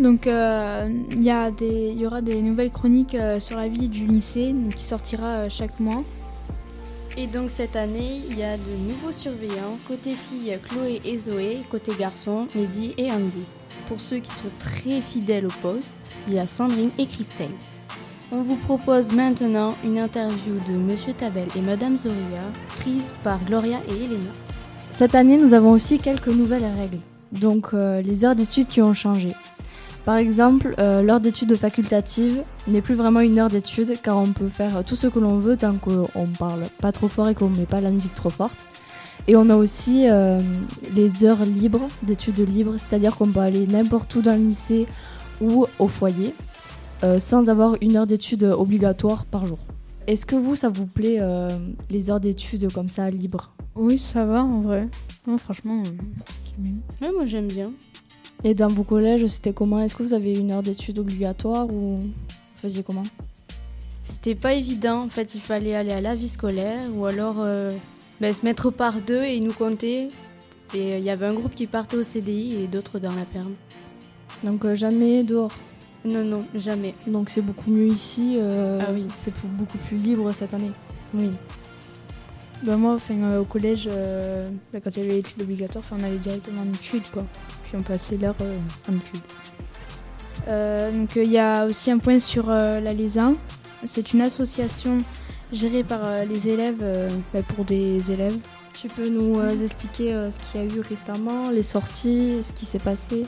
donc il y, a des- il y aura des nouvelles chroniques euh, sur la vie du lycée donc, qui sortira euh, chaque mois. Et donc cette année, il y a de nouveaux surveillants. Côté filles, Chloé et Zoé. Côté garçons, Mehdi et Andy. Pour ceux qui sont très fidèles au poste, il y a Sandrine et Christelle. On vous propose maintenant une interview de Monsieur Tabel et Madame Zoria, prise par Gloria et Elena. Cette année, nous avons aussi quelques nouvelles règles, donc euh, les heures d'études qui ont changé. Par exemple, euh, l'heure d'études facultative n'est plus vraiment une heure d'études car on peut faire tout ce que l'on veut tant qu'on parle pas trop fort et qu'on met pas la musique trop forte. Et on a aussi euh, les heures libres, d'études libres, c'est-à-dire qu'on peut aller n'importe où dans le lycée ou au foyer euh, sans avoir une heure d'études obligatoire par jour. Est-ce que vous, ça vous plaît euh, les heures d'études comme ça libres? Oui, ça va en vrai. Non, franchement, euh, c'est bien. Ouais, moi j'aime bien. Et dans vos collèges, c'était comment? Est-ce que vous avez une heure d'études obligatoire ou vous faisiez comment? C'était pas évident, en fait, il fallait aller à la vie scolaire ou alors euh, ben, se mettre par deux et nous compter. Et euh, il y avait un groupe qui partait au CDI et d'autres dans la perme. Donc euh, jamais dehors? Non, non, jamais. Donc c'est beaucoup mieux ici. euh, Ah oui. C'est beaucoup plus libre cette année? Oui. Bah moi, enfin, euh, au collège, euh, bah, quand il y avait l'étude obligatoire, on allait directement en études, quoi. Puis on passait l'heure euh, en études. Euh, donc il y a aussi un point sur la LESA. C'est une association gérée par les élèves, bah, pour des élèves. Tu peux nous euh, expliquer ce qu'il y a eu récemment, les sorties, ce qui s'est passé?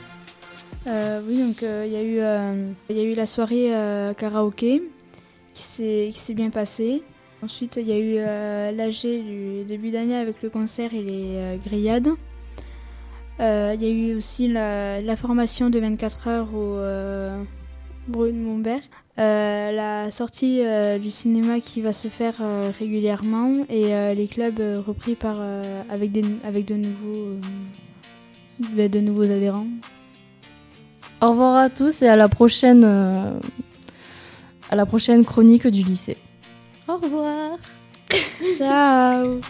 Oui, donc il y, a eu, y a eu la soirée karaoké qui s'est bien passée. Ensuite, il y a eu euh, l'AG du début d'année avec le concert et les euh, grillades. Euh, Il y a eu aussi la, la formation de 24 heures au Brune Montbert. La sortie du cinéma qui va se faire régulièrement et les clubs repris par, avec, des, avec de, nouveaux, de nouveaux adhérents. Au revoir à tous et à la prochaine, à la prochaine chronique du lycée. Au revoir. Ciao